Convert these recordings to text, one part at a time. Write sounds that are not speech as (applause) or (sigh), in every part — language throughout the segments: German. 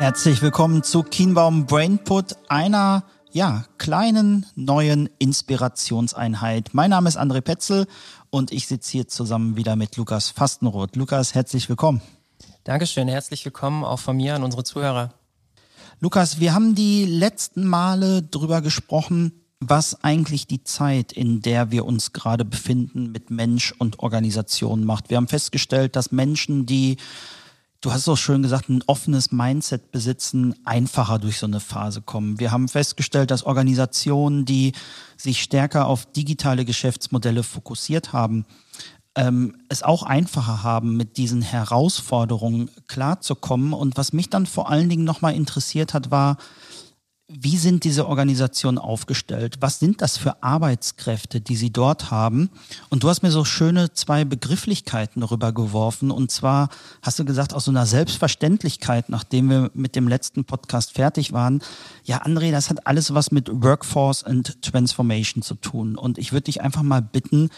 Herzlich willkommen zu Kienbaum Brainput, einer ja, kleinen neuen Inspirationseinheit. Mein Name ist André Petzel und ich sitze hier zusammen wieder mit Lukas Fastenroth. Lukas, herzlich willkommen. Dankeschön, herzlich willkommen auch von mir an unsere Zuhörer. Lukas, wir haben die letzten Male drüber gesprochen, was eigentlich die Zeit, in der wir uns gerade befinden, mit Mensch und Organisation macht. Wir haben festgestellt, dass Menschen, die, du hast auch schön gesagt, ein offenes Mindset besitzen, einfacher durch so eine Phase kommen. Wir haben festgestellt, dass Organisationen, die sich stärker auf digitale Geschäftsmodelle fokussiert haben, ähm, es auch einfacher haben, mit diesen Herausforderungen klarzukommen. Und was mich dann vor allen Dingen nochmal interessiert hat, war, wie sind diese Organisationen aufgestellt? Was sind das für Arbeitskräfte, die sie dort haben? Und du hast mir so schöne zwei Begrifflichkeiten rübergeworfen. Und zwar hast du gesagt, aus so einer Selbstverständlichkeit, nachdem wir mit dem letzten Podcast fertig waren, ja, André, das hat alles was mit Workforce and Transformation zu tun. Und ich würde dich einfach mal bitten,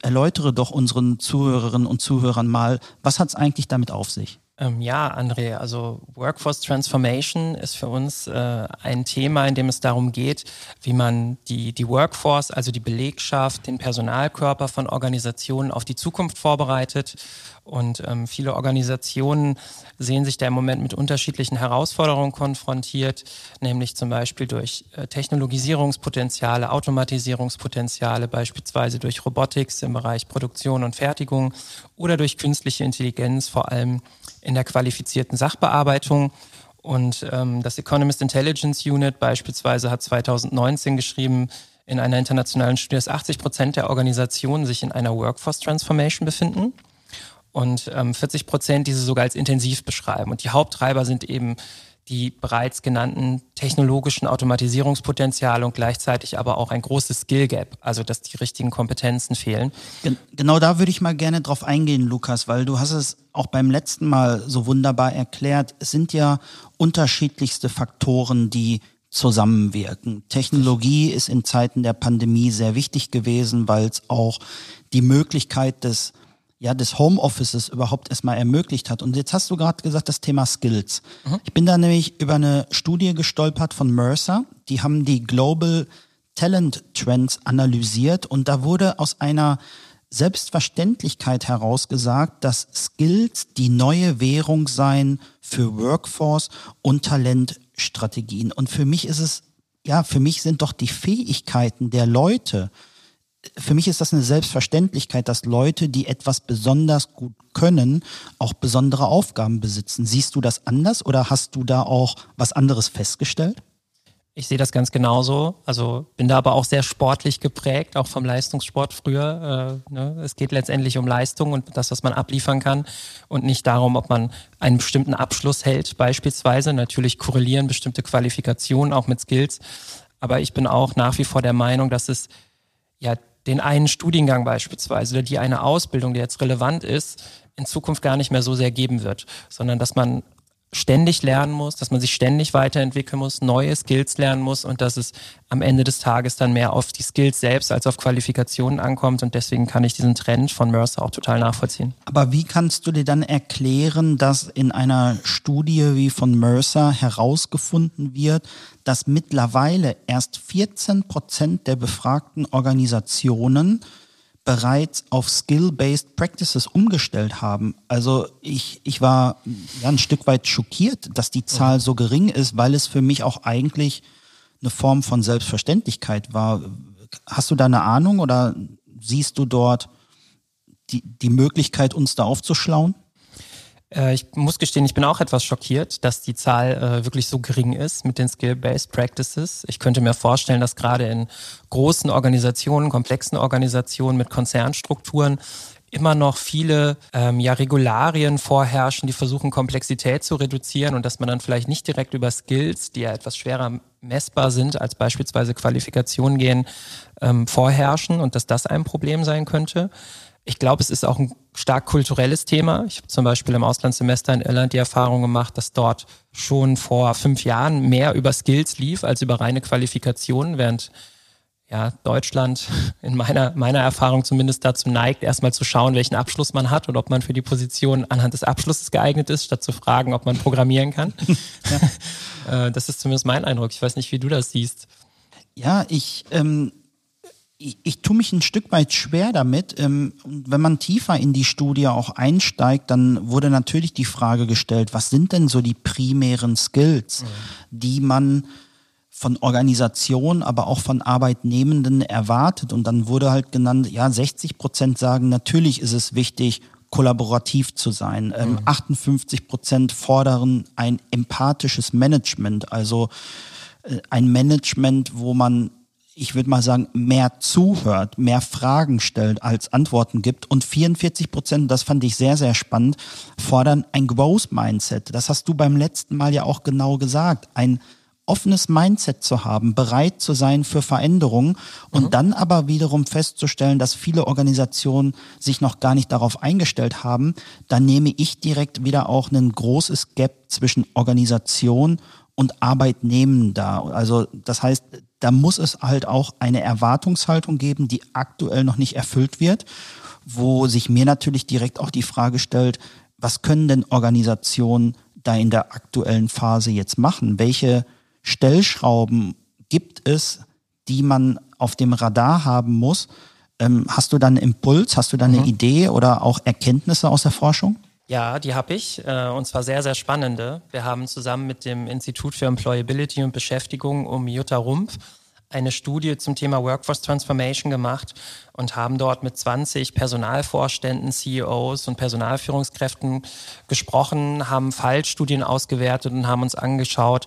erläutere doch unseren Zuhörerinnen und Zuhörern mal, was hat es eigentlich damit auf sich? Ähm, ja, André, also Workforce Transformation ist für uns äh, ein Thema, in dem es darum geht, wie man die, die Workforce, also die Belegschaft, den Personalkörper von Organisationen auf die Zukunft vorbereitet. Und ähm, viele Organisationen sehen sich da im Moment mit unterschiedlichen Herausforderungen konfrontiert, nämlich zum Beispiel durch äh, Technologisierungspotenziale, Automatisierungspotenziale, beispielsweise durch Robotics im Bereich Produktion und Fertigung oder durch künstliche Intelligenz, vor allem in der qualifizierten Sachbearbeitung. Und ähm, das Economist Intelligence Unit beispielsweise hat 2019 geschrieben, in einer internationalen Studie, dass 80 Prozent der Organisationen sich in einer Workforce Transformation befinden und ähm, 40 Prozent diese sogar als intensiv beschreiben. Und die Haupttreiber sind eben die bereits genannten technologischen Automatisierungspotenziale und gleichzeitig aber auch ein großes Skill Gap, also dass die richtigen Kompetenzen fehlen. Genau da würde ich mal gerne drauf eingehen, Lukas, weil du hast es auch beim letzten Mal so wunderbar erklärt. Es sind ja unterschiedlichste Faktoren, die zusammenwirken. Technologie ist in Zeiten der Pandemie sehr wichtig gewesen, weil es auch die Möglichkeit des ja, des Homeoffices überhaupt erstmal ermöglicht hat. Und jetzt hast du gerade gesagt, das Thema Skills. Mhm. Ich bin da nämlich über eine Studie gestolpert von Mercer. Die haben die Global Talent Trends analysiert und da wurde aus einer Selbstverständlichkeit herausgesagt, dass Skills die neue Währung seien für Workforce und Talentstrategien. Und für mich ist es, ja, für mich sind doch die Fähigkeiten der Leute für mich ist das eine Selbstverständlichkeit, dass Leute, die etwas besonders gut können, auch besondere Aufgaben besitzen. Siehst du das anders oder hast du da auch was anderes festgestellt? Ich sehe das ganz genauso. Also bin da aber auch sehr sportlich geprägt, auch vom Leistungssport früher. Äh, ne? Es geht letztendlich um Leistung und das, was man abliefern kann und nicht darum, ob man einen bestimmten Abschluss hält, beispielsweise. Natürlich korrelieren bestimmte Qualifikationen auch mit Skills. Aber ich bin auch nach wie vor der Meinung, dass es ja den einen Studiengang beispielsweise oder die eine Ausbildung, die jetzt relevant ist, in Zukunft gar nicht mehr so sehr geben wird, sondern dass man ständig lernen muss, dass man sich ständig weiterentwickeln muss, neue Skills lernen muss und dass es am Ende des Tages dann mehr auf die Skills selbst als auf Qualifikationen ankommt und deswegen kann ich diesen Trend von Mercer auch total nachvollziehen. Aber wie kannst du dir dann erklären, dass in einer Studie wie von Mercer herausgefunden wird, dass mittlerweile erst 14 Prozent der befragten Organisationen bereits auf Skill-Based Practices umgestellt haben. Also ich, ich war ja ein Stück weit schockiert, dass die Zahl so gering ist, weil es für mich auch eigentlich eine Form von Selbstverständlichkeit war. Hast du da eine Ahnung oder siehst du dort die, die Möglichkeit, uns da aufzuschlauen? Äh, ich muss gestehen, ich bin auch etwas schockiert, dass die Zahl äh, wirklich so gering ist mit den Skill-Based Practices. Ich könnte mir vorstellen, dass gerade in großen Organisationen, komplexen Organisationen mit Konzernstrukturen immer noch viele ähm, ja, Regularien vorherrschen, die versuchen, Komplexität zu reduzieren und dass man dann vielleicht nicht direkt über Skills, die ja etwas schwerer messbar sind, als beispielsweise Qualifikationen gehen, ähm, vorherrschen und dass das ein Problem sein könnte. Ich glaube, es ist auch ein stark kulturelles Thema. Ich habe zum Beispiel im Auslandssemester in Irland die Erfahrung gemacht, dass dort schon vor fünf Jahren mehr über Skills lief als über reine Qualifikationen, während ja, Deutschland (laughs) in meiner, meiner Erfahrung zumindest dazu neigt, erstmal zu schauen, welchen Abschluss man hat und ob man für die Position anhand des Abschlusses geeignet ist, statt zu fragen, ob man programmieren kann. (laughs) Ja. das ist zumindest mein Eindruck. Ich weiß nicht, wie du das siehst. Ja, ich, ähm, ich, ich tue mich ein Stück weit schwer damit. Ähm, wenn man tiefer in die Studie auch einsteigt, dann wurde natürlich die Frage gestellt, was sind denn so die primären Skills, mhm. die man von Organisation, aber auch von Arbeitnehmenden erwartet. Und dann wurde halt genannt, ja, 60 Prozent sagen, natürlich ist es wichtig, kollaborativ zu sein. Ähm, mhm. 58 Prozent fordern ein empathisches Management, also äh, ein Management, wo man ich würde mal sagen, mehr zuhört, mehr Fragen stellt, als Antworten gibt. Und 44 Prozent, das fand ich sehr, sehr spannend, fordern ein Growth Mindset. Das hast du beim letzten Mal ja auch genau gesagt. Ein offenes Mindset zu haben, bereit zu sein für Veränderungen und mhm. dann aber wiederum festzustellen, dass viele Organisationen sich noch gar nicht darauf eingestellt haben, dann nehme ich direkt wieder auch ein großes Gap zwischen Organisation und Arbeitnehmenden da. Also das heißt, da muss es halt auch eine Erwartungshaltung geben, die aktuell noch nicht erfüllt wird, wo sich mir natürlich direkt auch die Frage stellt, was können denn Organisationen da in der aktuellen Phase jetzt machen? Welche Stellschrauben gibt es, die man auf dem Radar haben muss? Ähm, hast du dann einen Impuls, hast du dann eine mhm. Idee oder auch Erkenntnisse aus der Forschung? Ja, die habe ich äh, und zwar sehr, sehr spannende. Wir haben zusammen mit dem Institut für Employability und Beschäftigung um Jutta Rumpf eine Studie zum Thema Workforce Transformation gemacht und haben dort mit 20 Personalvorständen, CEOs und Personalführungskräften gesprochen, haben Fallstudien ausgewertet und haben uns angeschaut,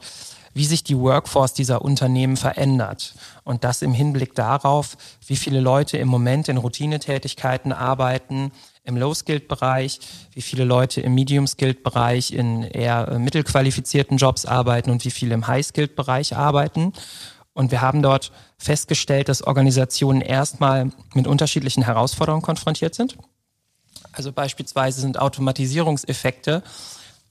wie sich die Workforce dieser Unternehmen verändert. Und das im Hinblick darauf, wie viele Leute im Moment in Routinetätigkeiten arbeiten, im Low-Skilled-Bereich, wie viele Leute im Medium-Skilled-Bereich in eher äh, mittelqualifizierten Jobs arbeiten und wie viele im High-Skilled-Bereich arbeiten. Und wir haben dort festgestellt, dass Organisationen erstmal mit unterschiedlichen Herausforderungen konfrontiert sind. Also beispielsweise sind Automatisierungseffekte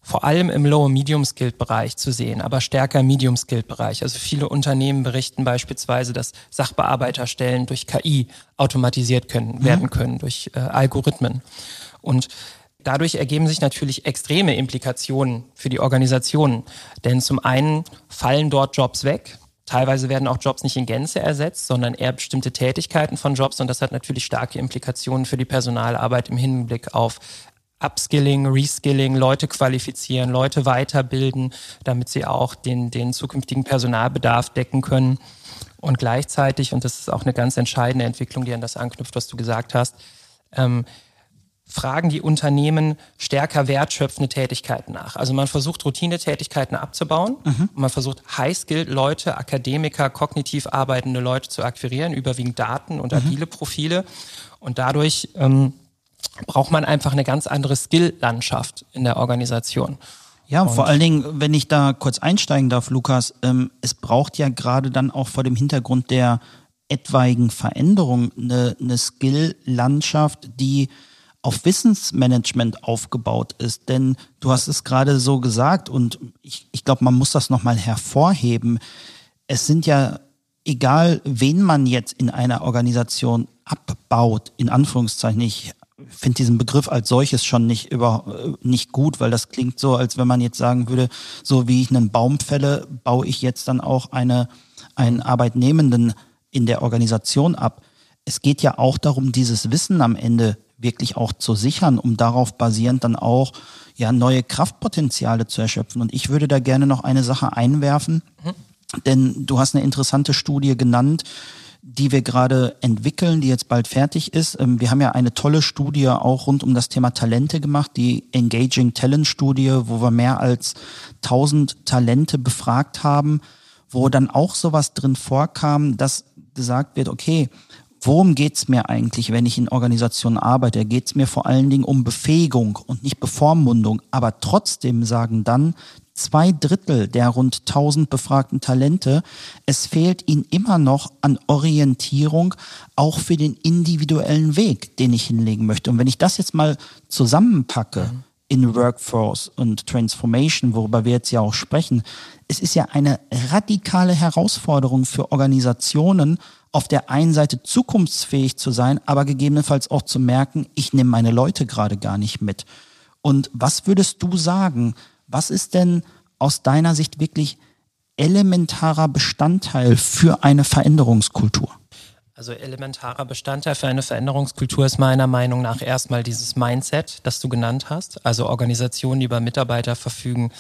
vor allem im Low- und Medium-Skilled-Bereich zu sehen, aber stärker im Medium-Skilled-Bereich. Also viele Unternehmen berichten beispielsweise, dass Sachbearbeiterstellen durch KI automatisiert können, mhm. werden können, durch äh, Algorithmen. Und Dadurch ergeben sich natürlich extreme Implikationen für die Organisationen. Denn zum einen fallen dort Jobs weg. Teilweise werden auch Jobs nicht in Gänze ersetzt, sondern eher bestimmte Tätigkeiten von Jobs. Und das hat natürlich starke Implikationen für die Personalarbeit im Hinblick auf Upskilling, Reskilling, Leute qualifizieren, Leute weiterbilden, damit sie auch den, den zukünftigen Personalbedarf decken können. Und gleichzeitig, und das ist auch eine ganz entscheidende Entwicklung, die an das anknüpft, was du gesagt hast, ähm, fragen die Unternehmen stärker wertschöpfende Tätigkeiten nach. Also man versucht Routinetätigkeiten abzubauen mhm. man versucht High-Skilled Leute, Akademiker, kognitiv arbeitende Leute zu akquirieren, überwiegend Daten und mhm. agile Profile. Und dadurch ähm, braucht man einfach eine ganz andere Skill-Landschaft in der Organisation. Ja, und vor allen Dingen, wenn ich da kurz einsteigen darf, Lukas, ähm, es braucht ja gerade dann auch vor dem Hintergrund der etwaigen Veränderung eine, eine Skill-Landschaft, die auf Wissensmanagement aufgebaut ist. Denn du hast es gerade so gesagt und ich, ich glaube, man muss das nochmal hervorheben. Es sind ja, egal wen man jetzt in einer Organisation abbaut, in Anführungszeichen, ich finde diesen Begriff als solches schon nicht über nicht gut, weil das klingt so, als wenn man jetzt sagen würde, so wie ich einen Baum fälle, baue ich jetzt dann auch eine einen Arbeitnehmenden in der Organisation ab. Es geht ja auch darum, dieses Wissen am Ende wirklich auch zu sichern, um darauf basierend dann auch ja neue Kraftpotenziale zu erschöpfen. Und ich würde da gerne noch eine Sache einwerfen, mhm. denn du hast eine interessante Studie genannt, die wir gerade entwickeln, die jetzt bald fertig ist. Ähm, wir haben ja eine tolle Studie auch rund um das Thema Talente gemacht, die Engaging Talent Studie, wo wir mehr als 1000 Talente befragt haben, wo dann auch sowas drin vorkam, dass gesagt wird, okay, worum geht's mir eigentlich, wenn ich in Organisationen arbeite? Geht's mir vor allen Dingen um Befähigung und nicht Bevormundung. Aber trotzdem sagen dann zwei Drittel der rund 1000 befragten Talente, es fehlt ihnen immer noch an Orientierung, auch für den individuellen Weg, den ich hinlegen möchte. Und wenn ich das jetzt mal zusammenpacke, mhm in Workforce und Transformation, worüber wir jetzt ja auch sprechen, es ist ja eine radikale Herausforderung für Organisationen, auf der einen Seite zukunftsfähig zu sein, aber gegebenenfalls auch zu merken, ich nehme meine Leute gerade gar nicht mit. Und was würdest du sagen? Was ist denn aus deiner Sicht wirklich elementarer Bestandteil für eine Veränderungskultur? Also elementarer Bestandteil für eine Veränderungskultur ist meiner Meinung nach erstmal dieses Mindset, das du genannt hast. Also Organisationen, die über Mitarbeiter verfügen,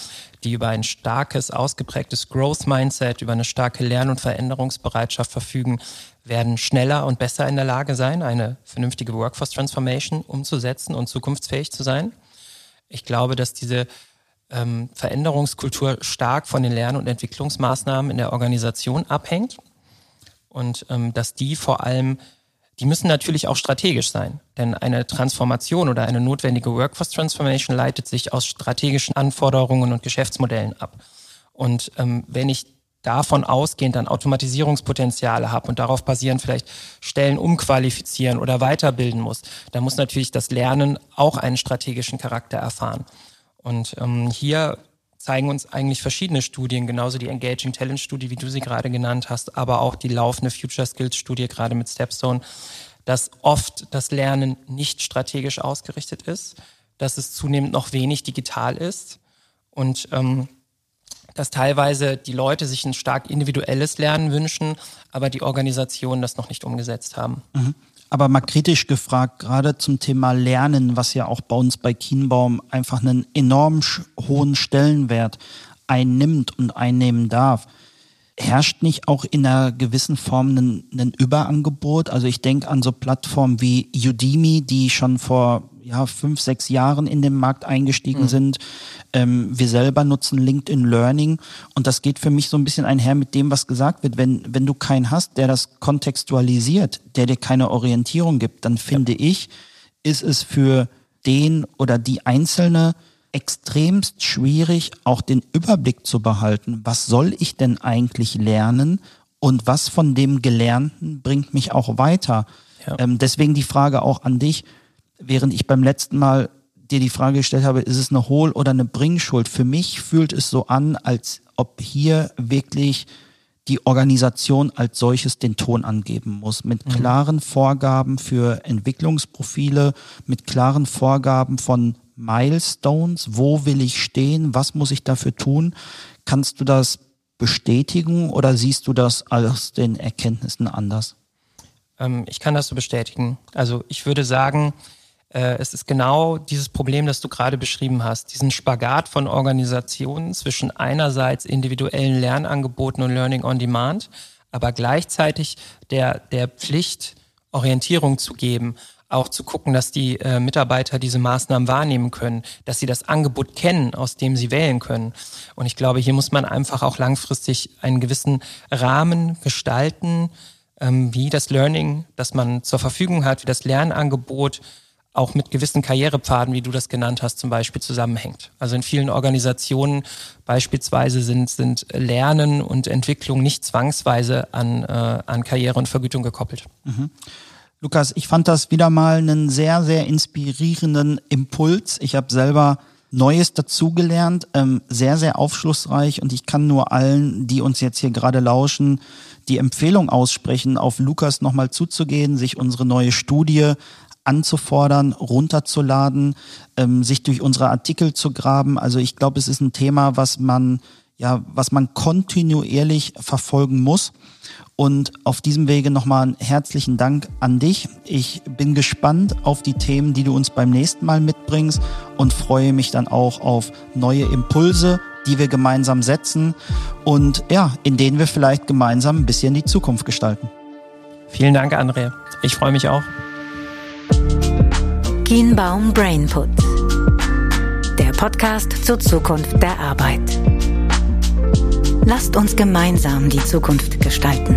die über ein starkes, ausgeprägtes Growth-Mindset, über eine starke Lern- und Veränderungsbereitschaft verfügen, werden schneller und besser in der Lage sein, eine vernünftige Workforce Transformation umzusetzen und zukunftsfähig zu sein. Ich glaube, dass diese ähm, Veränderungskultur stark von den Lern- und Entwicklungsmaßnahmen in der Organisation abhängt und ähm, dass die vor allem, die müssen natürlich auch strategisch sein, denn eine Transformation oder eine notwendige Workforce Transformation leitet sich aus strategischen Anforderungen und Geschäftsmodellen ab. Und ähm, wenn ich davon ausgehend dann Automatisierungspotenziale habe und darauf basieren vielleicht Stellen umqualifizieren oder weiterbilden muss, dann muss natürlich das Lernen auch einen strategischen Charakter erfahren. Und ähm, hier zeigen uns eigentlich verschiedene Studien, genauso die Engaging Talent Studie, wie du sie gerade genannt hast, aber auch die laufende Future Skills Studie, gerade mit Stepstone, dass oft das Lernen nicht strategisch ausgerichtet ist, dass es zunehmend noch wenig digital ist und ähm, dass teilweise die Leute sich ein stark individuelles Lernen wünschen, aber die Organisationen das noch nicht umgesetzt haben. Mhm. Aber mal kritisch gefragt, gerade zum Thema Lernen, was ja auch bei uns bei Kienbaum einfach einen enorm hohen Stellenwert einnimmt und einnehmen darf. Herrscht nicht auch in einer gewissen Form ein, ein Überangebot? Also ich denke an so Plattformen wie Udemy, die schon vor ja, fünf, sechs Jahren in den Markt eingestiegen mhm. sind. Ähm, wir selber nutzen LinkedIn Learning und das geht für mich so ein bisschen einher mit dem, was gesagt wird. Wenn, wenn du keinen hast, der das kontextualisiert, der dir keine Orientierung gibt, dann finde ja. ich, ist es für den oder die Einzelne extremst schwierig, auch den Überblick zu behalten. Was soll ich denn eigentlich lernen und was von dem Gelernten bringt mich auch weiter? Ja. Ähm, deswegen die Frage auch an dich während ich beim letzten Mal dir die Frage gestellt habe, ist es eine Hohl- oder eine Bringschuld? Für mich fühlt es so an, als ob hier wirklich die Organisation als solches den Ton angeben muss, mit mhm. klaren Vorgaben für Entwicklungsprofile, mit klaren Vorgaben von Milestones, wo will ich stehen, was muss ich dafür tun? Kannst du das bestätigen oder siehst du das aus den Erkenntnissen anders? Ähm, ich kann das so bestätigen. Also ich würde sagen, es ist genau dieses Problem, das du gerade beschrieben hast, diesen Spagat von Organisationen zwischen einerseits individuellen Lernangeboten und Learning on Demand, aber gleichzeitig der, der Pflicht, Orientierung zu geben, auch zu gucken, dass die äh, Mitarbeiter diese Maßnahmen wahrnehmen können, dass sie das Angebot kennen, aus dem sie wählen können. Und ich glaube, hier muss man einfach auch langfristig einen gewissen Rahmen gestalten, ähm, wie das Learning, das man zur Verfügung hat, wie das Lernangebot auch mit gewissen Karrierepfaden, wie du das genannt hast, zum Beispiel zusammenhängt. Also in vielen Organisationen beispielsweise sind, sind Lernen und Entwicklung nicht zwangsweise an, äh, an Karriere und Vergütung gekoppelt. Mhm. Lukas, ich fand das wieder mal einen sehr, sehr inspirierenden Impuls. Ich habe selber Neues dazugelernt, ähm, sehr, sehr aufschlussreich und ich kann nur allen, die uns jetzt hier gerade lauschen, die Empfehlung aussprechen, auf Lukas nochmal zuzugehen, sich unsere neue Studie anzufordern, runterzuladen, ähm, sich durch unsere Artikel zu graben. Also ich glaube, es ist ein Thema, was man ja, was man kontinuierlich verfolgen muss. Und auf diesem Wege nochmal einen herzlichen Dank an dich. Ich bin gespannt auf die Themen, die du uns beim nächsten Mal mitbringst und freue mich dann auch auf neue Impulse, die wir gemeinsam setzen und ja, in denen wir vielleicht gemeinsam ein bisschen die Zukunft gestalten. Vielen Dank, André. Ich freue mich auch. Kienbaum Brainput. Der Podcast zur Zukunft der Arbeit. Lasst uns gemeinsam die Zukunft gestalten.